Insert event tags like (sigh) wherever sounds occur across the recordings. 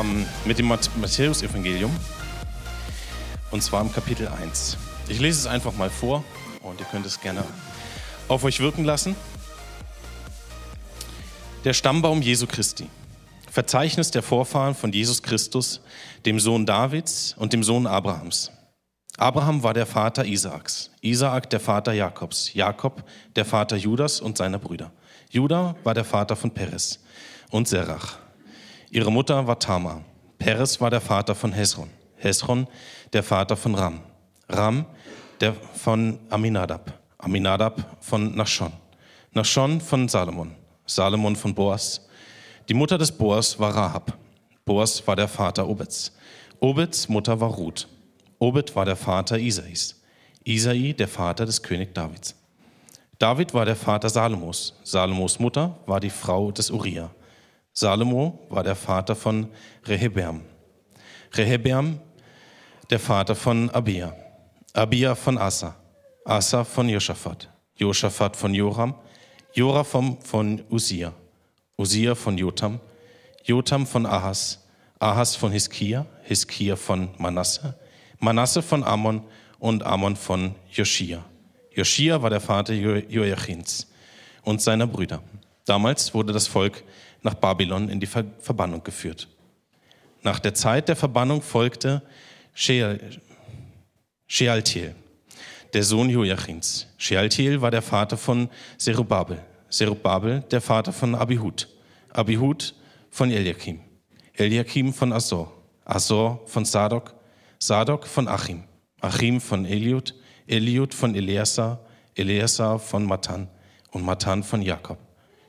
ähm, mit dem Matthäus-Evangelium. Und zwar im Kapitel 1. Ich lese es einfach mal vor und ihr könnt es gerne auf euch wirken lassen. Der Stammbaum Jesu Christi. Verzeichnis der Vorfahren von Jesus Christus, dem Sohn Davids und dem Sohn Abrahams. Abraham war der Vater Isaaks, Isaak der Vater Jakobs, Jakob der Vater Judas und seiner Brüder. Judah war der Vater von Peres und Serach. Ihre Mutter war Tamar. Peres war der Vater von Hesron. Hesron der Vater von Ram. Ram der von Aminadab. Aminadab von Nachschon. Nachschon von Salomon. Salomon von Boas. Die Mutter des Boas war Rahab. Boas war der Vater Obeds. Obeds Mutter war Ruth. Obed war der Vater Isais. Isai der Vater des König Davids. David war der Vater Salomos. Salomos Mutter war die Frau des Uriah. Salomo war der Vater von Rehebeam. Rehebeam der Vater von Abia. Abia von Asa. Asa von Josaphat. Josaphat von Joram. Joram von Usia. Usia von Jotam. Jotam von Ahas. Ahas von Hiskia. Hiskia von Manasse. Manasse von Ammon und Ammon von Joschia. Joschia war der Vater Joachins und seiner Brüder. Damals wurde das Volk nach Babylon in die Verbannung geführt. Nach der Zeit der Verbannung folgte Shealtiel, der Sohn Joachins. Shealtiel war der Vater von Zerubabel. Zerubabel der Vater von Abihud. Abihud von Eliakim. Eliakim von Asor. Asor von Sadok. Sadok von Achim, Achim von Eliud, Eliud von Eleazar, Eleazar von Matan und Matan von Jakob.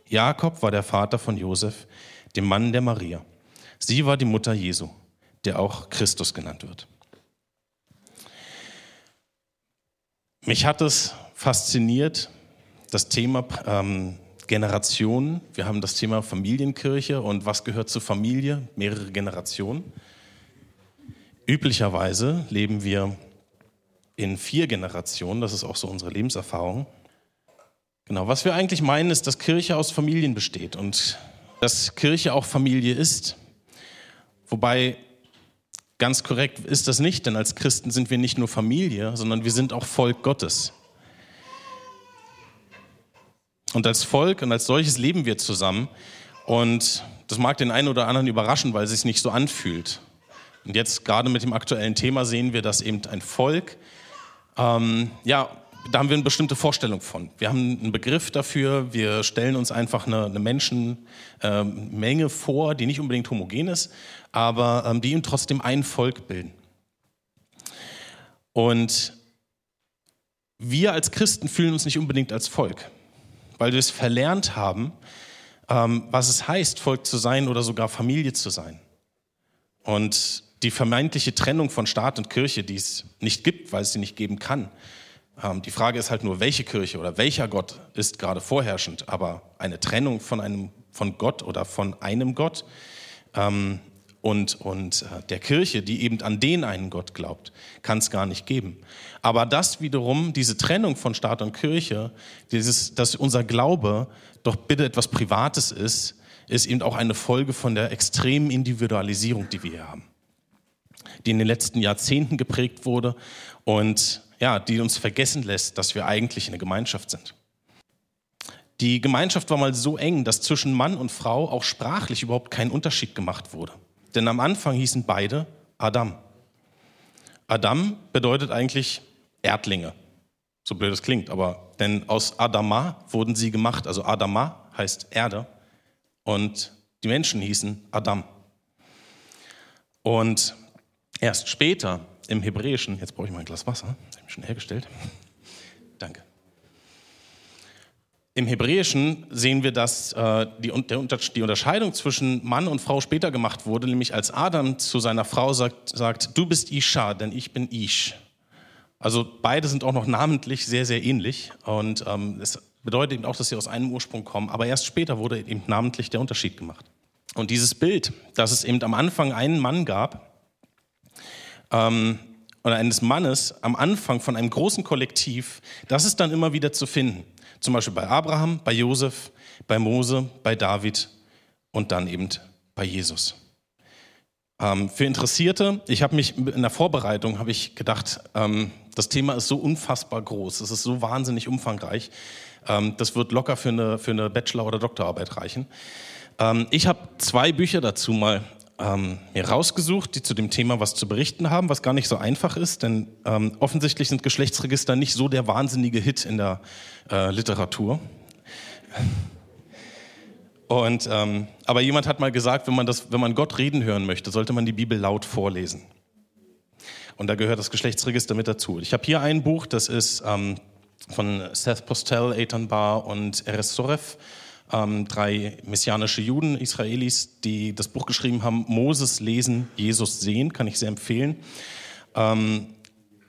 Jakob war der Vater von Josef, dem Mann der Maria. Sie war die Mutter Jesu, der auch Christus genannt wird. Mich hat es fasziniert, das Thema ähm, Generationen. Wir haben das Thema Familienkirche und was gehört zur Familie, mehrere Generationen. Üblicherweise leben wir in vier Generationen, das ist auch so unsere Lebenserfahrung. Genau, was wir eigentlich meinen, ist, dass Kirche aus Familien besteht und dass Kirche auch Familie ist. Wobei ganz korrekt ist das nicht, denn als Christen sind wir nicht nur Familie, sondern wir sind auch Volk Gottes. Und als Volk und als solches leben wir zusammen. Und das mag den einen oder anderen überraschen, weil es sich nicht so anfühlt. Und jetzt gerade mit dem aktuellen Thema sehen wir, dass eben ein Volk, ähm, ja, da haben wir eine bestimmte Vorstellung von. Wir haben einen Begriff dafür, wir stellen uns einfach eine, eine Menschenmenge äh, vor, die nicht unbedingt homogen ist, aber ähm, die eben trotzdem ein Volk bilden. Und wir als Christen fühlen uns nicht unbedingt als Volk, weil wir es verlernt haben, ähm, was es heißt, Volk zu sein oder sogar Familie zu sein. Und die vermeintliche Trennung von Staat und Kirche, die es nicht gibt, weil es sie nicht geben kann. Ähm, die Frage ist halt nur, welche Kirche oder welcher Gott ist gerade vorherrschend. Aber eine Trennung von, einem, von Gott oder von einem Gott ähm, und, und äh, der Kirche, die eben an den einen Gott glaubt, kann es gar nicht geben. Aber das wiederum, diese Trennung von Staat und Kirche, dieses, dass unser Glaube doch bitte etwas Privates ist, ist eben auch eine Folge von der extremen Individualisierung, die wir hier haben die in den letzten Jahrzehnten geprägt wurde und ja, die uns vergessen lässt, dass wir eigentlich eine Gemeinschaft sind. Die Gemeinschaft war mal so eng, dass zwischen Mann und Frau auch sprachlich überhaupt kein Unterschied gemacht wurde. Denn am Anfang hießen beide Adam. Adam bedeutet eigentlich Erdlinge. So blöd es klingt, aber denn aus Adama wurden sie gemacht. Also Adama heißt Erde und die Menschen hießen Adam. Und Erst später im Hebräischen, jetzt brauche ich mal ein Glas Wasser, schon hergestellt. Danke. Im Hebräischen sehen wir, dass äh, die, die, Unterscheidung zwischen Mann und Frau später gemacht wurde, nämlich als Adam zu seiner Frau sagt, sagt du bist Isha, denn ich bin Ish. Also beide sind auch noch namentlich sehr, sehr ähnlich und ähm, es bedeutet eben auch, dass sie aus einem Ursprung kommen, aber erst später wurde eben namentlich der Unterschied gemacht. Und dieses Bild, dass es eben am Anfang einen Mann gab, ähm, oder eines Mannes am Anfang von einem großen Kollektiv, das ist dann immer wieder zu finden. Zum Beispiel bei Abraham, bei Josef, bei Mose, bei David und dann eben bei Jesus. Ähm, für Interessierte, ich habe mich in der Vorbereitung habe ich gedacht, ähm, das Thema ist so unfassbar groß, es ist so wahnsinnig umfangreich, ähm, das wird locker für eine, für eine Bachelor- oder Doktorarbeit reichen. Ähm, ich habe zwei Bücher dazu mal ähm, mir rausgesucht, die zu dem Thema was zu berichten haben, was gar nicht so einfach ist, denn ähm, offensichtlich sind Geschlechtsregister nicht so der wahnsinnige Hit in der äh, Literatur. Und, ähm, aber jemand hat mal gesagt, wenn man, das, wenn man Gott reden hören möchte, sollte man die Bibel laut vorlesen. Und da gehört das Geschlechtsregister mit dazu. Ich habe hier ein Buch, das ist ähm, von Seth Postel, Eitan Bar und Eres Sorev, ähm, drei messianische Juden, Israelis, die das Buch geschrieben haben, Moses lesen, Jesus sehen, kann ich sehr empfehlen. Ähm,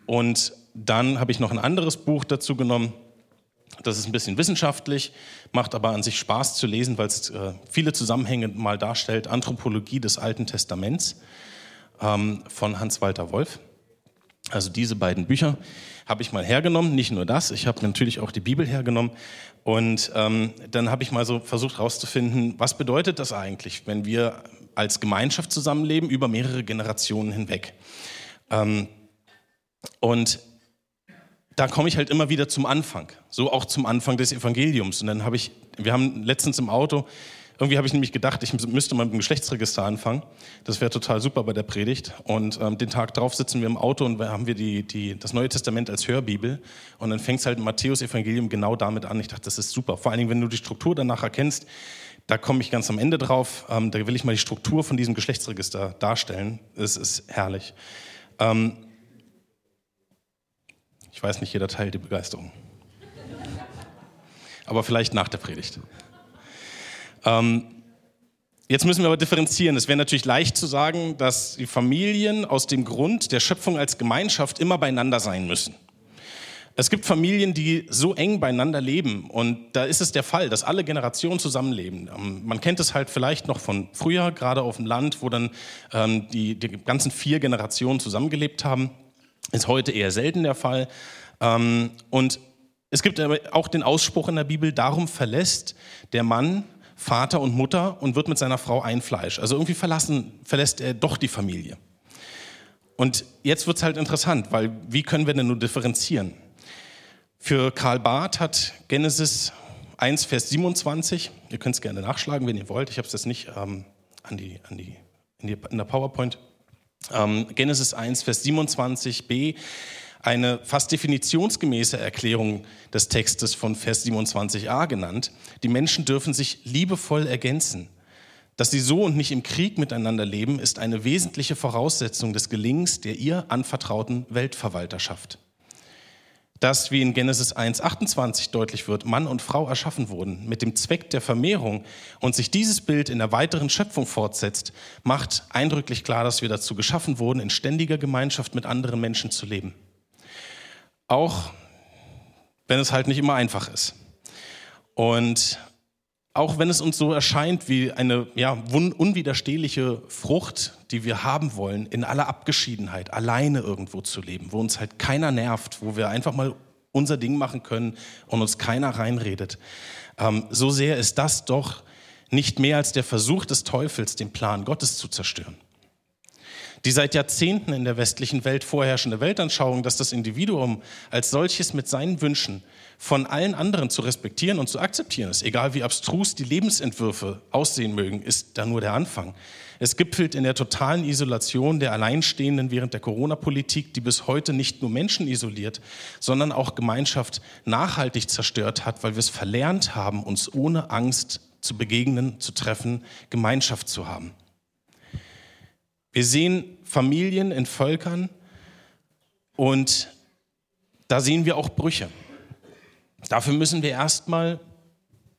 und dann habe ich noch ein anderes Buch dazu genommen, das ist ein bisschen wissenschaftlich, macht aber an sich Spaß zu lesen, weil es äh, viele Zusammenhänge mal darstellt. Anthropologie des Alten Testaments ähm, von Hans-Walter Wolf. Also diese beiden Bücher habe ich mal hergenommen. Nicht nur das, ich habe natürlich auch die Bibel hergenommen. Und ähm, dann habe ich mal so versucht herauszufinden, was bedeutet das eigentlich, wenn wir als Gemeinschaft zusammenleben über mehrere Generationen hinweg. Ähm, und da komme ich halt immer wieder zum Anfang, so auch zum Anfang des Evangeliums. Und dann habe ich, wir haben letztens im Auto, irgendwie habe ich nämlich gedacht, ich müsste mal mit dem Geschlechtsregister anfangen. Das wäre total super bei der Predigt. Und ähm, den Tag drauf sitzen wir im Auto und haben wir die, die, das Neue Testament als Hörbibel. Und dann fängt es halt im Matthäus-Evangelium genau damit an. Ich dachte, das ist super. Vor allen Dingen, wenn du die Struktur danach erkennst, da komme ich ganz am Ende drauf. Ähm, da will ich mal die Struktur von diesem Geschlechtsregister darstellen. Es ist herrlich. Ähm, ich weiß nicht, jeder teilt die Begeisterung. Aber vielleicht nach der Predigt. Ähm, jetzt müssen wir aber differenzieren. Es wäre natürlich leicht zu sagen, dass die Familien aus dem Grund der Schöpfung als Gemeinschaft immer beieinander sein müssen. Es gibt Familien, die so eng beieinander leben und da ist es der Fall, dass alle Generationen zusammenleben. Ähm, man kennt es halt vielleicht noch von früher, gerade auf dem Land, wo dann ähm, die, die ganzen vier Generationen zusammengelebt haben. Ist heute eher selten der Fall. Ähm, und es gibt aber auch den Ausspruch in der Bibel, darum verlässt der Mann Vater und Mutter und wird mit seiner Frau ein Fleisch. Also irgendwie verlassen, verlässt er doch die Familie. Und jetzt wird es halt interessant, weil wie können wir denn nur differenzieren? Für Karl Barth hat Genesis 1, Vers 27, ihr könnt es gerne nachschlagen, wenn ihr wollt, ich habe es jetzt nicht ähm, an die, an die, in, die, in der PowerPoint, ähm, Genesis 1, Vers 27b, eine fast definitionsgemäße Erklärung des Textes von Vers 27a genannt. Die Menschen dürfen sich liebevoll ergänzen. Dass sie so und nicht im Krieg miteinander leben, ist eine wesentliche Voraussetzung des Gelingens der ihr anvertrauten Weltverwalterschaft. Dass, wie in Genesis 1.28 deutlich wird, Mann und Frau erschaffen wurden mit dem Zweck der Vermehrung und sich dieses Bild in der weiteren Schöpfung fortsetzt, macht eindrücklich klar, dass wir dazu geschaffen wurden, in ständiger Gemeinschaft mit anderen Menschen zu leben. Auch wenn es halt nicht immer einfach ist. Und auch wenn es uns so erscheint wie eine ja, unwiderstehliche Frucht, die wir haben wollen, in aller Abgeschiedenheit, alleine irgendwo zu leben, wo uns halt keiner nervt, wo wir einfach mal unser Ding machen können und uns keiner reinredet. Ähm, so sehr ist das doch nicht mehr als der Versuch des Teufels, den Plan Gottes zu zerstören. Die seit Jahrzehnten in der westlichen Welt vorherrschende Weltanschauung, dass das Individuum als solches mit seinen Wünschen von allen anderen zu respektieren und zu akzeptieren ist, egal wie abstrus die Lebensentwürfe aussehen mögen, ist da nur der Anfang. Es gipfelt in der totalen Isolation der Alleinstehenden während der Corona-Politik, die bis heute nicht nur Menschen isoliert, sondern auch Gemeinschaft nachhaltig zerstört hat, weil wir es verlernt haben, uns ohne Angst zu begegnen, zu treffen, Gemeinschaft zu haben. Wir sehen Familien in Völkern und da sehen wir auch Brüche. Dafür müssen wir erstmal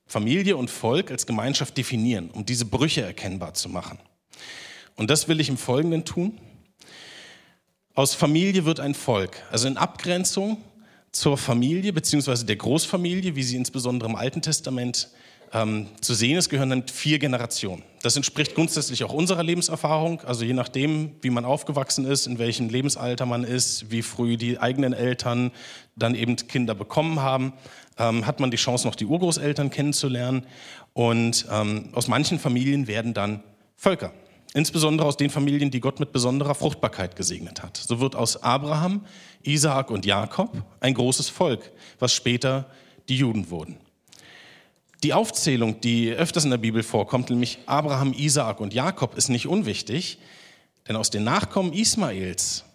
Familie und Volk als Gemeinschaft definieren, um diese Brüche erkennbar zu machen. Und das will ich im Folgenden tun. Aus Familie wird ein Volk, also in Abgrenzung zur Familie bzw. der Großfamilie, wie sie insbesondere im Alten Testament ähm, zu sehen ist, gehören dann vier Generationen. Das entspricht grundsätzlich auch unserer Lebenserfahrung. Also je nachdem, wie man aufgewachsen ist, in welchem Lebensalter man ist, wie früh die eigenen Eltern dann eben Kinder bekommen haben, ähm, hat man die Chance, noch die Urgroßeltern kennenzulernen. Und ähm, aus manchen Familien werden dann Völker. Insbesondere aus den Familien, die Gott mit besonderer Fruchtbarkeit gesegnet hat. So wird aus Abraham, Isaak und Jakob ein großes Volk, was später die Juden wurden. Die Aufzählung, die öfters in der Bibel vorkommt, nämlich Abraham, Isaak und Jakob, ist nicht unwichtig, denn aus den Nachkommen Ismaels,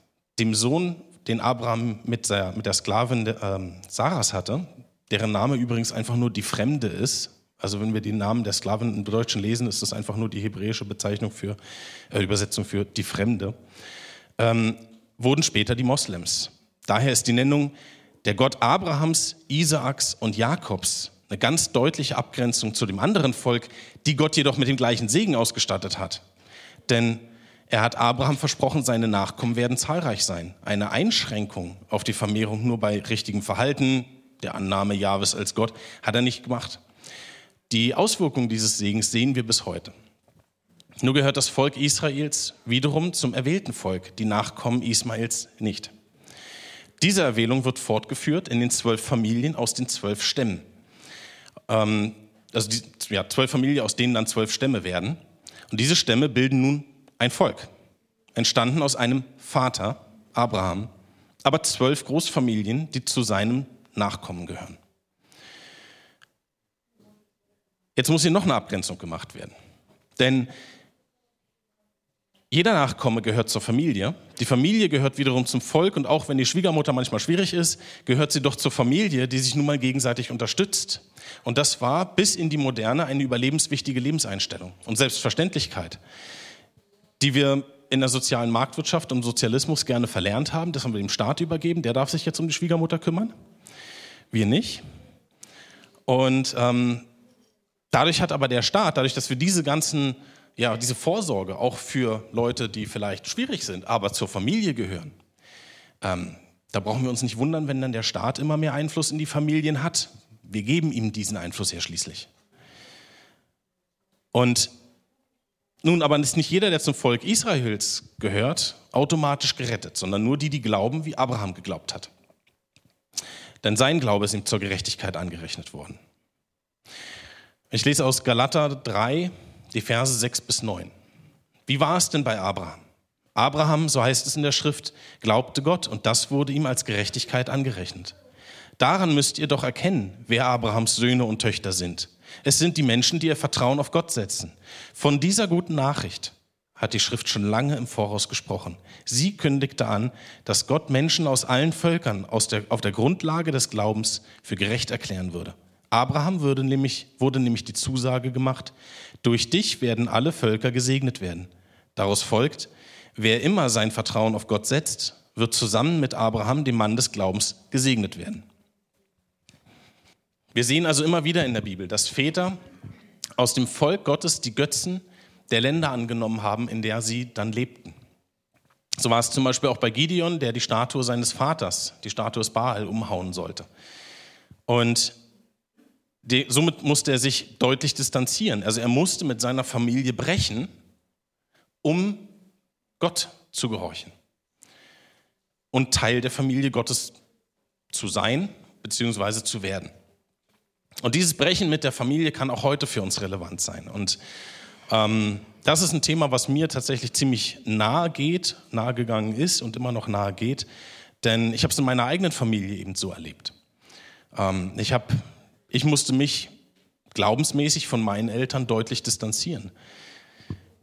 dem Sohn, den Abraham mit der, mit der Sklavin äh, Saras hatte, deren Name übrigens einfach nur die Fremde ist, also wenn wir den Namen der Sklavin im Deutschen lesen, ist das einfach nur die hebräische Bezeichnung für, äh, Übersetzung für die Fremde, ähm, wurden später die Moslems. Daher ist die Nennung der Gott Abrahams, Isaaks und Jakobs eine ganz deutliche Abgrenzung zu dem anderen Volk, die Gott jedoch mit dem gleichen Segen ausgestattet hat. Denn er hat Abraham versprochen, seine Nachkommen werden zahlreich sein. Eine Einschränkung auf die Vermehrung nur bei richtigem Verhalten, der Annahme Jahwes als Gott, hat er nicht gemacht. Die Auswirkungen dieses Segens sehen wir bis heute. Nur gehört das Volk Israels wiederum zum erwählten Volk, die Nachkommen Ismaels nicht. Diese Erwählung wird fortgeführt in den zwölf Familien aus den zwölf Stämmen. Ähm, also die, ja, zwölf Familien, aus denen dann zwölf Stämme werden. Und diese Stämme bilden nun ein Volk, entstanden aus einem Vater, Abraham, aber zwölf Großfamilien, die zu seinem Nachkommen gehören. Jetzt muss hier noch eine Abgrenzung gemacht werden. Denn jeder Nachkomme gehört zur Familie. Die Familie gehört wiederum zum Volk. Und auch wenn die Schwiegermutter manchmal schwierig ist, gehört sie doch zur Familie, die sich nun mal gegenseitig unterstützt. Und das war bis in die Moderne eine überlebenswichtige Lebenseinstellung und Selbstverständlichkeit, die wir in der sozialen Marktwirtschaft und Sozialismus gerne verlernt haben. Das haben wir dem Staat übergeben. Der darf sich jetzt um die Schwiegermutter kümmern. Wir nicht. Und ähm, Dadurch hat aber der Staat, dadurch, dass wir diese ganzen, ja, diese Vorsorge auch für Leute, die vielleicht schwierig sind, aber zur Familie gehören, ähm, da brauchen wir uns nicht wundern, wenn dann der Staat immer mehr Einfluss in die Familien hat. Wir geben ihm diesen Einfluss ja schließlich. Und nun aber ist nicht jeder, der zum Volk Israels gehört, automatisch gerettet, sondern nur die, die glauben, wie Abraham geglaubt hat. Denn sein Glaube ist ihm zur Gerechtigkeit angerechnet worden. Ich lese aus Galater 3, die Verse 6 bis 9. Wie war es denn bei Abraham? Abraham, so heißt es in der Schrift, glaubte Gott und das wurde ihm als Gerechtigkeit angerechnet. Daran müsst ihr doch erkennen, wer Abrahams Söhne und Töchter sind. Es sind die Menschen, die ihr Vertrauen auf Gott setzen. Von dieser guten Nachricht hat die Schrift schon lange im Voraus gesprochen. Sie kündigte an, dass Gott Menschen aus allen Völkern aus der, auf der Grundlage des Glaubens für gerecht erklären würde. Abraham wurde nämlich, wurde nämlich die Zusage gemacht, durch dich werden alle Völker gesegnet werden. Daraus folgt, wer immer sein Vertrauen auf Gott setzt, wird zusammen mit Abraham, dem Mann des Glaubens, gesegnet werden. Wir sehen also immer wieder in der Bibel, dass Väter aus dem Volk Gottes die Götzen der Länder angenommen haben, in der sie dann lebten. So war es zum Beispiel auch bei Gideon, der die Statue seines Vaters, die Statue des Baal, umhauen sollte. Und die, somit musste er sich deutlich distanzieren. Also er musste mit seiner Familie brechen, um Gott zu gehorchen und Teil der Familie Gottes zu sein bzw. zu werden. Und dieses Brechen mit der Familie kann auch heute für uns relevant sein. Und ähm, das ist ein Thema, was mir tatsächlich ziemlich nahe geht, nahe gegangen ist und immer noch nahe geht, denn ich habe es in meiner eigenen Familie eben so erlebt. Ähm, ich habe ich musste mich glaubensmäßig von meinen Eltern deutlich distanzieren.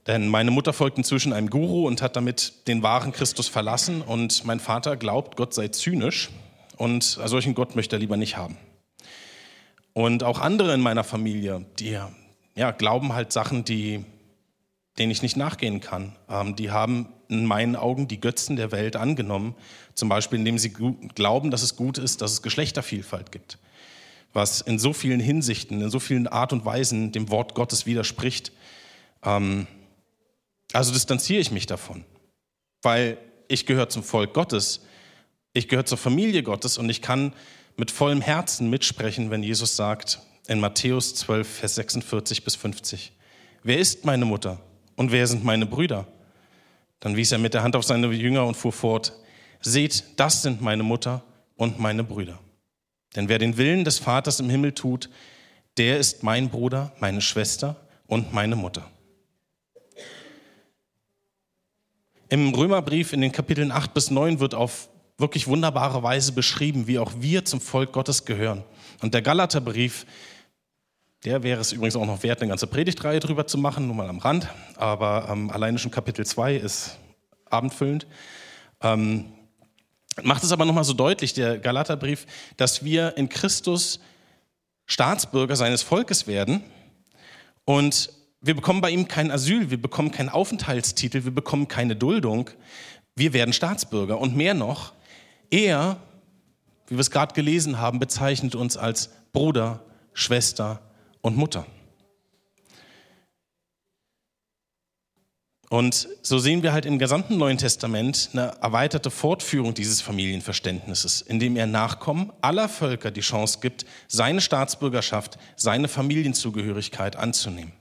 Denn meine Mutter folgt inzwischen einem Guru und hat damit den wahren Christus verlassen. Und mein Vater glaubt, Gott sei zynisch und solchen Gott möchte er lieber nicht haben. Und auch andere in meiner Familie, die ja, glauben halt Sachen, die, denen ich nicht nachgehen kann. Ähm, die haben in meinen Augen die Götzen der Welt angenommen. Zum Beispiel, indem sie glauben, dass es gut ist, dass es Geschlechtervielfalt gibt was in so vielen Hinsichten, in so vielen Art und Weisen dem Wort Gottes widerspricht. Ähm, also distanziere ich mich davon, weil ich gehöre zum Volk Gottes, ich gehöre zur Familie Gottes und ich kann mit vollem Herzen mitsprechen, wenn Jesus sagt, in Matthäus 12, Vers 46 bis 50. Wer ist meine Mutter und wer sind meine Brüder? Dann wies er mit der Hand auf seine Jünger und fuhr fort, seht, das sind meine Mutter und meine Brüder. Denn wer den Willen des Vaters im Himmel tut, der ist mein Bruder, meine Schwester und meine Mutter. Im Römerbrief in den Kapiteln 8 bis 9 wird auf wirklich wunderbare Weise beschrieben, wie auch wir zum Volk Gottes gehören. Und der Galaterbrief, der wäre es übrigens auch noch wert, eine ganze Predigtreihe drüber zu machen, nur mal am Rand, aber ähm, alleine schon Kapitel 2 ist abendfüllend. Ähm, macht es aber nochmal so deutlich, der Galaterbrief, dass wir in Christus Staatsbürger seines Volkes werden und wir bekommen bei ihm kein Asyl, wir bekommen keinen Aufenthaltstitel, wir bekommen keine Duldung, wir werden Staatsbürger. Und mehr noch, er, wie wir es gerade gelesen haben, bezeichnet uns als Bruder, Schwester und Mutter. Und so sehen wir halt im gesamten Neuen Testament eine erweiterte Fortführung dieses Familienverständnisses, indem er Nachkommen aller Völker die Chance gibt, seine Staatsbürgerschaft, seine Familienzugehörigkeit anzunehmen.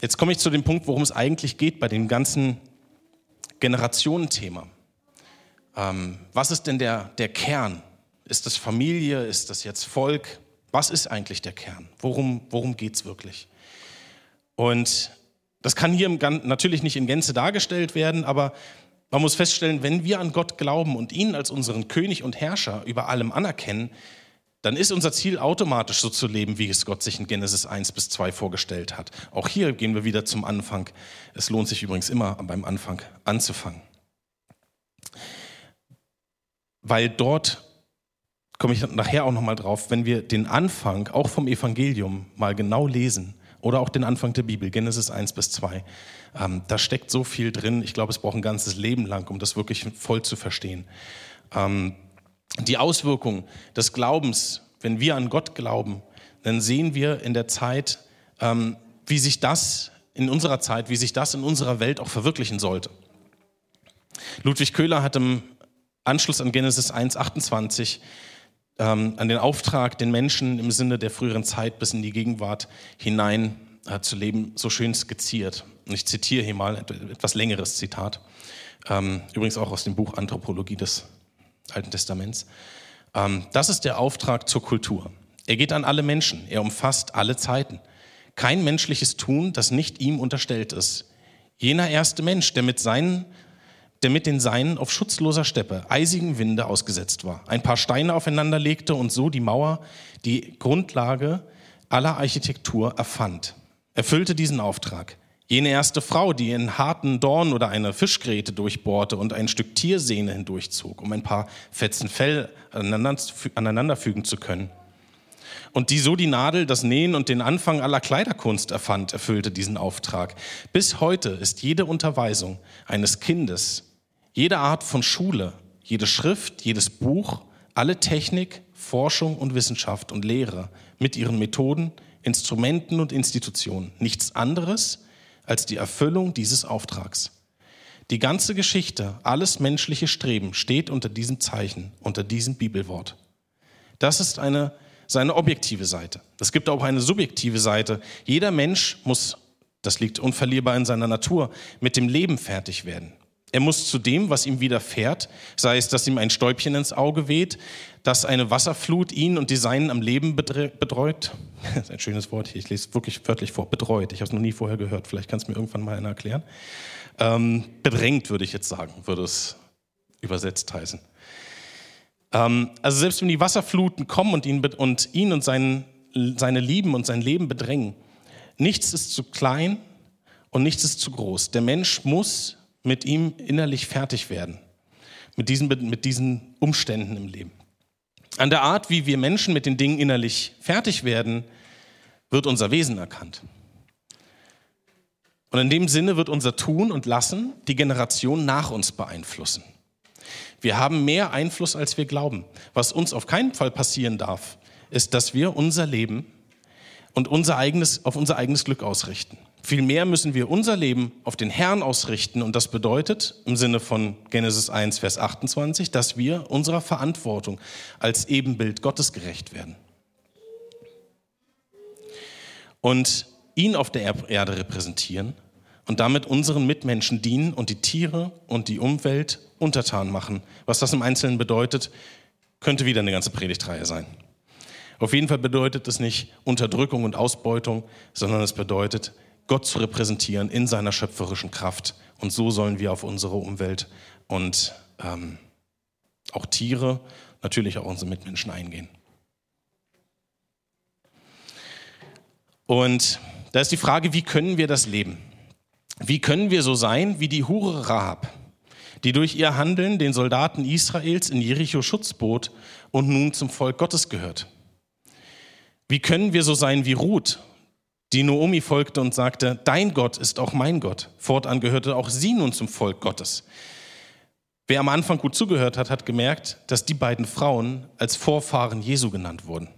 Jetzt komme ich zu dem Punkt, worum es eigentlich geht bei dem ganzen Generationenthema. Ähm, was ist denn der, der Kern? Ist das Familie? Ist das jetzt Volk? Was ist eigentlich der Kern? Worum, worum geht es wirklich? Und das kann hier natürlich nicht in Gänze dargestellt werden, aber man muss feststellen, wenn wir an Gott glauben und ihn als unseren König und Herrscher über allem anerkennen, dann ist unser Ziel automatisch so zu leben, wie es Gott sich in Genesis 1 bis 2 vorgestellt hat. Auch hier gehen wir wieder zum Anfang. Es lohnt sich übrigens immer beim Anfang anzufangen. Weil dort komme ich nachher auch nochmal drauf, wenn wir den Anfang auch vom Evangelium mal genau lesen, oder auch den Anfang der Bibel, Genesis 1 bis 2. Ähm, da steckt so viel drin. Ich glaube, es braucht ein ganzes Leben lang, um das wirklich voll zu verstehen. Ähm, die Auswirkungen des Glaubens, wenn wir an Gott glauben, dann sehen wir in der Zeit, ähm, wie sich das in unserer Zeit, wie sich das in unserer Welt auch verwirklichen sollte. Ludwig Köhler hat im Anschluss an Genesis 1, 28 ähm, an den Auftrag, den Menschen im Sinne der früheren Zeit bis in die Gegenwart hinein äh, zu leben, so schön skizziert. Und ich zitiere hier mal etwas längeres Zitat, ähm, übrigens auch aus dem Buch Anthropologie des Alten Testaments. Ähm, das ist der Auftrag zur Kultur. Er geht an alle Menschen, er umfasst alle Zeiten. Kein menschliches Tun, das nicht ihm unterstellt ist. Jener erste Mensch, der mit seinen der mit den Seinen auf schutzloser Steppe eisigen Winde ausgesetzt war, ein paar Steine aufeinander legte und so die Mauer, die Grundlage aller Architektur erfand. Erfüllte diesen Auftrag. Jene erste Frau, die in harten Dorn oder eine Fischgräte durchbohrte und ein Stück Tiersehne hindurchzog, um ein paar Fetzen Fell aneinanderfügen zu können. Und die so die Nadel, das Nähen und den Anfang aller Kleiderkunst erfand, erfüllte diesen Auftrag. Bis heute ist jede Unterweisung eines Kindes jede Art von Schule, jede Schrift, jedes Buch, alle Technik, Forschung und Wissenschaft und Lehre mit ihren Methoden, Instrumenten und Institutionen nichts anderes als die Erfüllung dieses Auftrags. Die ganze Geschichte, alles menschliche Streben steht unter diesem Zeichen, unter diesem Bibelwort. Das ist eine, seine objektive Seite. Es gibt auch eine subjektive Seite. Jeder Mensch muss, das liegt unverlierbar in seiner Natur, mit dem Leben fertig werden. Er muss zu dem, was ihm widerfährt, sei es, dass ihm ein Stäubchen ins Auge weht, dass eine Wasserflut ihn und die Seinen am Leben bedreut. (laughs) Das ist ein schönes Wort hier, ich lese wirklich wörtlich vor, bedreut. Ich habe es noch nie vorher gehört, vielleicht kann es mir irgendwann mal einer erklären. Ähm, bedrängt würde ich jetzt sagen, würde es übersetzt heißen. Ähm, also selbst wenn die Wasserfluten kommen und ihn und, ihn und seinen, seine Lieben und sein Leben bedrängen, nichts ist zu klein und nichts ist zu groß. Der Mensch muss mit ihm innerlich fertig werden, mit diesen, mit diesen Umständen im Leben. An der Art, wie wir Menschen mit den Dingen innerlich fertig werden, wird unser Wesen erkannt. Und in dem Sinne wird unser Tun und Lassen die Generation nach uns beeinflussen. Wir haben mehr Einfluss, als wir glauben. Was uns auf keinen Fall passieren darf, ist, dass wir unser Leben und unser eigenes, auf unser eigenes Glück ausrichten. Vielmehr müssen wir unser Leben auf den Herrn ausrichten und das bedeutet im Sinne von Genesis 1, Vers 28, dass wir unserer Verantwortung als Ebenbild Gottes gerecht werden. Und ihn auf der Erde repräsentieren und damit unseren Mitmenschen dienen und die Tiere und die Umwelt untertan machen. Was das im Einzelnen bedeutet, könnte wieder eine ganze Predigtreihe sein. Auf jeden Fall bedeutet es nicht Unterdrückung und Ausbeutung, sondern es bedeutet, Gott zu repräsentieren in seiner schöpferischen Kraft. Und so sollen wir auf unsere Umwelt und ähm, auch Tiere, natürlich auch unsere Mitmenschen eingehen. Und da ist die Frage, wie können wir das leben? Wie können wir so sein wie die Hure Rahab, die durch ihr Handeln den Soldaten Israels in Jericho Schutz bot und nun zum Volk Gottes gehört? Wie können wir so sein wie Ruth, die Noomi folgte und sagte, dein Gott ist auch mein Gott. Fortan gehörte auch sie nun zum Volk Gottes. Wer am Anfang gut zugehört hat, hat gemerkt, dass die beiden Frauen als Vorfahren Jesu genannt wurden.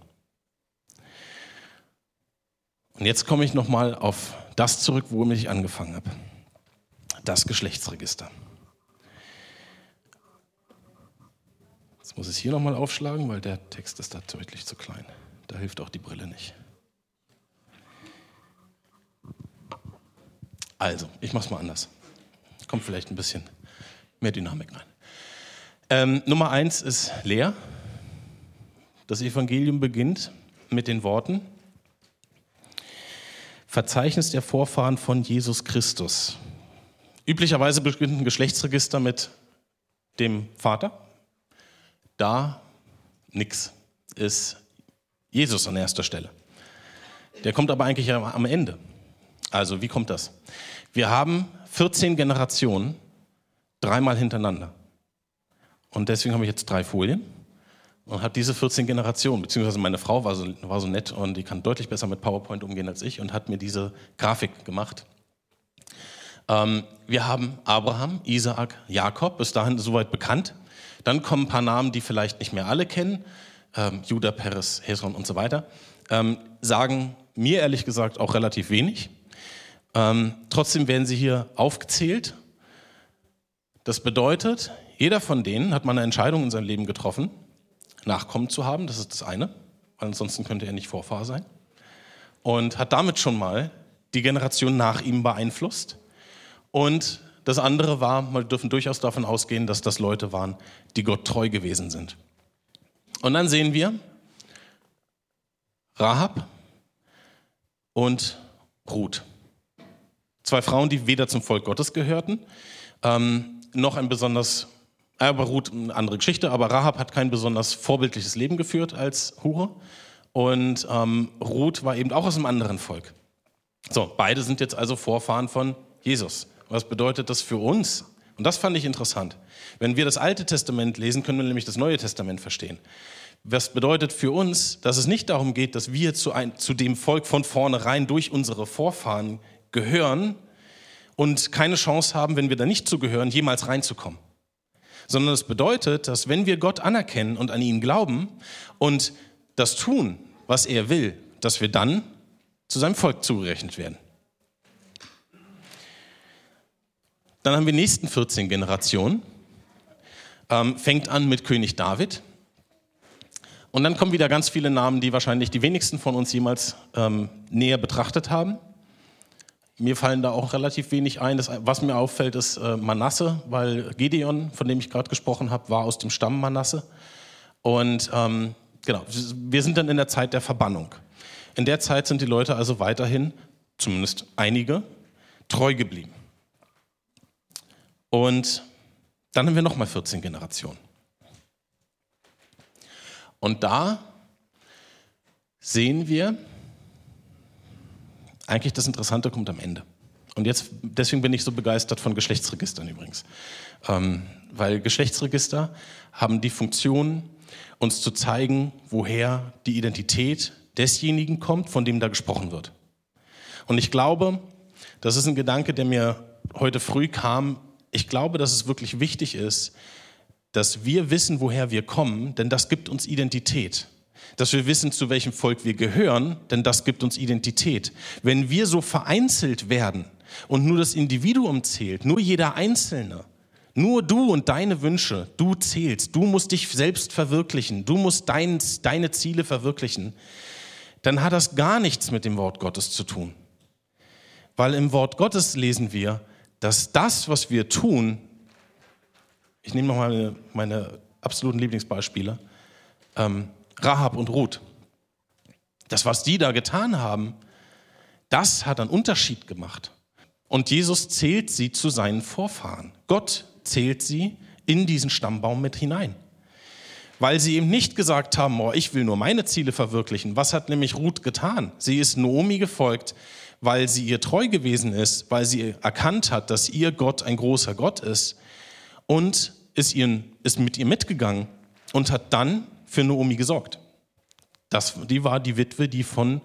Und jetzt komme ich nochmal auf das zurück, womit ich angefangen habe. Das Geschlechtsregister. Jetzt muss ich es hier nochmal aufschlagen, weil der Text ist da deutlich zu klein. Da hilft auch die Brille nicht. Also, ich mache es mal anders. Kommt vielleicht ein bisschen mehr Dynamik rein. Ähm, Nummer eins ist leer. Das Evangelium beginnt mit den Worten: Verzeichnis der Vorfahren von Jesus Christus. Üblicherweise beginnt ein Geschlechtsregister mit dem Vater. Da nix ist Jesus an erster Stelle. Der kommt aber eigentlich am Ende. Also, wie kommt das? Wir haben 14 Generationen dreimal hintereinander. Und deswegen habe ich jetzt drei Folien und habe diese 14 Generationen, beziehungsweise meine Frau war so, war so nett und die kann deutlich besser mit PowerPoint umgehen als ich und hat mir diese Grafik gemacht. Ähm, wir haben Abraham, Isaak, Jakob, bis dahin soweit bekannt. Dann kommen ein paar Namen, die vielleicht nicht mehr alle kennen ähm, Judah, Peres, Hezron und so weiter, ähm, sagen mir ehrlich gesagt auch relativ wenig. Ähm, trotzdem werden sie hier aufgezählt. Das bedeutet, jeder von denen hat mal eine Entscheidung in seinem Leben getroffen, Nachkommen zu haben, das ist das eine, weil ansonsten könnte er nicht Vorfahr sein. Und hat damit schon mal die Generation nach ihm beeinflusst. Und das andere war, wir dürfen durchaus davon ausgehen, dass das Leute waren, die Gott treu gewesen sind. Und dann sehen wir Rahab und Ruth. Zwei Frauen, die weder zum Volk Gottes gehörten, ähm, noch ein besonders, äh, aber Ruth eine andere Geschichte, aber Rahab hat kein besonders vorbildliches Leben geführt als Hure. Und ähm, Ruth war eben auch aus einem anderen Volk. So, beide sind jetzt also Vorfahren von Jesus. Was bedeutet das für uns? Und das fand ich interessant. Wenn wir das Alte Testament lesen, können wir nämlich das Neue Testament verstehen. Was bedeutet für uns, dass es nicht darum geht, dass wir zu, ein, zu dem Volk von vornherein durch unsere Vorfahren gehören und keine Chance haben, wenn wir da nicht zugehören, jemals reinzukommen. Sondern es bedeutet, dass wenn wir Gott anerkennen und an ihn glauben und das tun, was er will, dass wir dann zu seinem Volk zugerechnet werden. Dann haben wir die nächsten 14 Generationen. Ähm, fängt an mit König David. Und dann kommen wieder ganz viele Namen, die wahrscheinlich die wenigsten von uns jemals ähm, näher betrachtet haben. Mir fallen da auch relativ wenig ein. Das, was mir auffällt, ist äh, Manasse, weil Gedeon, von dem ich gerade gesprochen habe, war aus dem Stamm Manasse. Und ähm, genau, wir sind dann in der Zeit der Verbannung. In der Zeit sind die Leute also weiterhin, zumindest einige, treu geblieben. Und dann haben wir nochmal 14 Generationen. Und da sehen wir, eigentlich das Interessante kommt am Ende. Und jetzt, deswegen bin ich so begeistert von Geschlechtsregistern übrigens. Ähm, weil Geschlechtsregister haben die Funktion, uns zu zeigen, woher die Identität desjenigen kommt, von dem da gesprochen wird. Und ich glaube, das ist ein Gedanke, der mir heute früh kam. Ich glaube, dass es wirklich wichtig ist, dass wir wissen, woher wir kommen, denn das gibt uns Identität. Dass wir wissen, zu welchem Volk wir gehören, denn das gibt uns Identität. Wenn wir so vereinzelt werden und nur das Individuum zählt, nur jeder Einzelne, nur du und deine Wünsche, du zählst, du musst dich selbst verwirklichen, du musst dein, deine Ziele verwirklichen, dann hat das gar nichts mit dem Wort Gottes zu tun. Weil im Wort Gottes lesen wir, dass das, was wir tun, ich nehme nochmal meine, meine absoluten Lieblingsbeispiele, ähm, Rahab und Ruth, das, was die da getan haben, das hat einen Unterschied gemacht. Und Jesus zählt sie zu seinen Vorfahren. Gott zählt sie in diesen Stammbaum mit hinein. Weil sie ihm nicht gesagt haben, oh, ich will nur meine Ziele verwirklichen. Was hat nämlich Ruth getan? Sie ist Noomi gefolgt, weil sie ihr treu gewesen ist, weil sie erkannt hat, dass ihr Gott ein großer Gott ist und ist, ihren, ist mit ihr mitgegangen und hat dann für Noomi gesorgt. Das, die war die Witwe, die von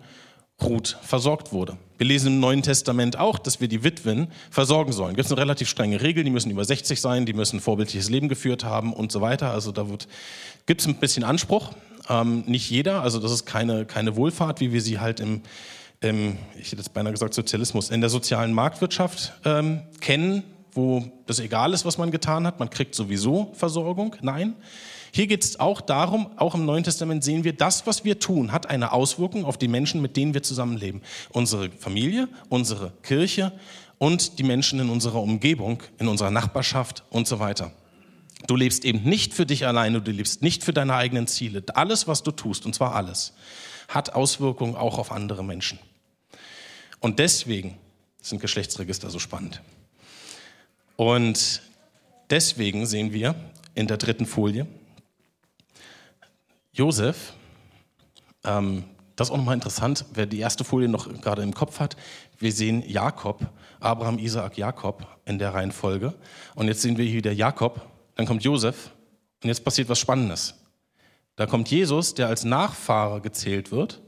Ruth versorgt wurde. Wir lesen im Neuen Testament auch, dass wir die Witwen versorgen sollen. Gibt es eine relativ strenge Regel, die müssen über 60 sein, die müssen ein vorbildliches Leben geführt haben und so weiter. Also da gibt es ein bisschen Anspruch. Ähm, nicht jeder, also das ist keine, keine Wohlfahrt, wie wir sie halt im, im, ich hätte jetzt beinahe gesagt Sozialismus, in der sozialen Marktwirtschaft ähm, kennen, wo das egal ist, was man getan hat, man kriegt sowieso Versorgung. Nein, hier geht es auch darum, auch im Neuen Testament sehen wir, das, was wir tun, hat eine Auswirkung auf die Menschen, mit denen wir zusammenleben. Unsere Familie, unsere Kirche und die Menschen in unserer Umgebung, in unserer Nachbarschaft und so weiter. Du lebst eben nicht für dich alleine, du lebst nicht für deine eigenen Ziele. Alles, was du tust, und zwar alles, hat Auswirkungen auch auf andere Menschen. Und deswegen sind Geschlechtsregister so spannend. Und deswegen sehen wir in der dritten Folie, Josef, ähm, das ist auch nochmal interessant, wer die erste Folie noch gerade im Kopf hat. Wir sehen Jakob, Abraham, Isaak, Jakob in der Reihenfolge. Und jetzt sehen wir hier wieder Jakob, dann kommt Josef und jetzt passiert was Spannendes. Da kommt Jesus, der als Nachfahre gezählt wird.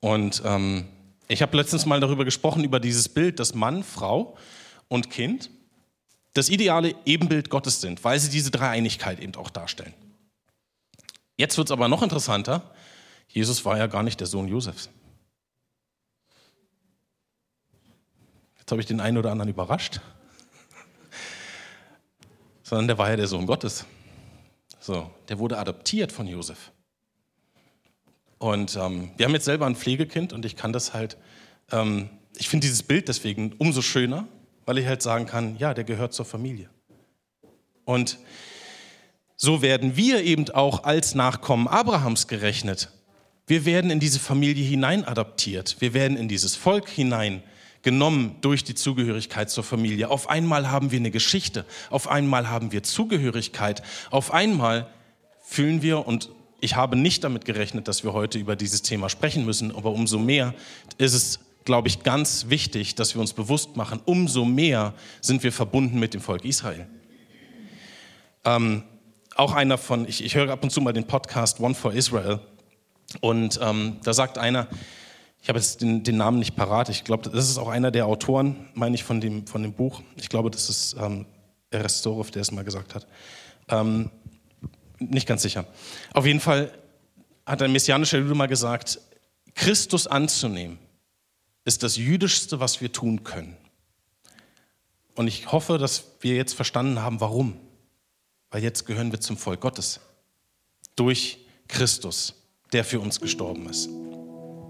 Und ähm, ich habe letztens mal darüber gesprochen, über dieses Bild, dass Mann, Frau und Kind das ideale Ebenbild Gottes sind, weil sie diese Dreieinigkeit eben auch darstellen. Jetzt wird es aber noch interessanter. Jesus war ja gar nicht der Sohn Josefs. Jetzt habe ich den einen oder anderen überrascht. (laughs) Sondern der war ja der Sohn Gottes. So, der wurde adoptiert von Josef. Und ähm, wir haben jetzt selber ein Pflegekind und ich kann das halt, ähm, ich finde dieses Bild deswegen umso schöner, weil ich halt sagen kann, ja, der gehört zur Familie. Und so werden wir eben auch als Nachkommen Abrahams gerechnet. Wir werden in diese Familie hinein adaptiert. Wir werden in dieses Volk hinein genommen durch die Zugehörigkeit zur Familie. Auf einmal haben wir eine Geschichte. Auf einmal haben wir Zugehörigkeit. Auf einmal fühlen wir, und ich habe nicht damit gerechnet, dass wir heute über dieses Thema sprechen müssen, aber umso mehr ist es, glaube ich, ganz wichtig, dass wir uns bewusst machen, umso mehr sind wir verbunden mit dem Volk Israel. Ähm, auch einer von, ich, ich höre ab und zu mal den Podcast One for Israel und ähm, da sagt einer, ich habe jetzt den, den, Namen nicht parat, ich glaube, das ist auch einer der Autoren, meine ich, von dem, von dem Buch. Ich glaube, das ist ähm, Erestorov, der es mal gesagt hat. Ähm, nicht ganz sicher. Auf jeden Fall hat ein messianischer Jude mal gesagt, Christus anzunehmen ist das Jüdischste, was wir tun können. Und ich hoffe, dass wir jetzt verstanden haben, warum. Weil jetzt gehören wir zum Volk Gottes. Durch Christus, der für uns gestorben ist.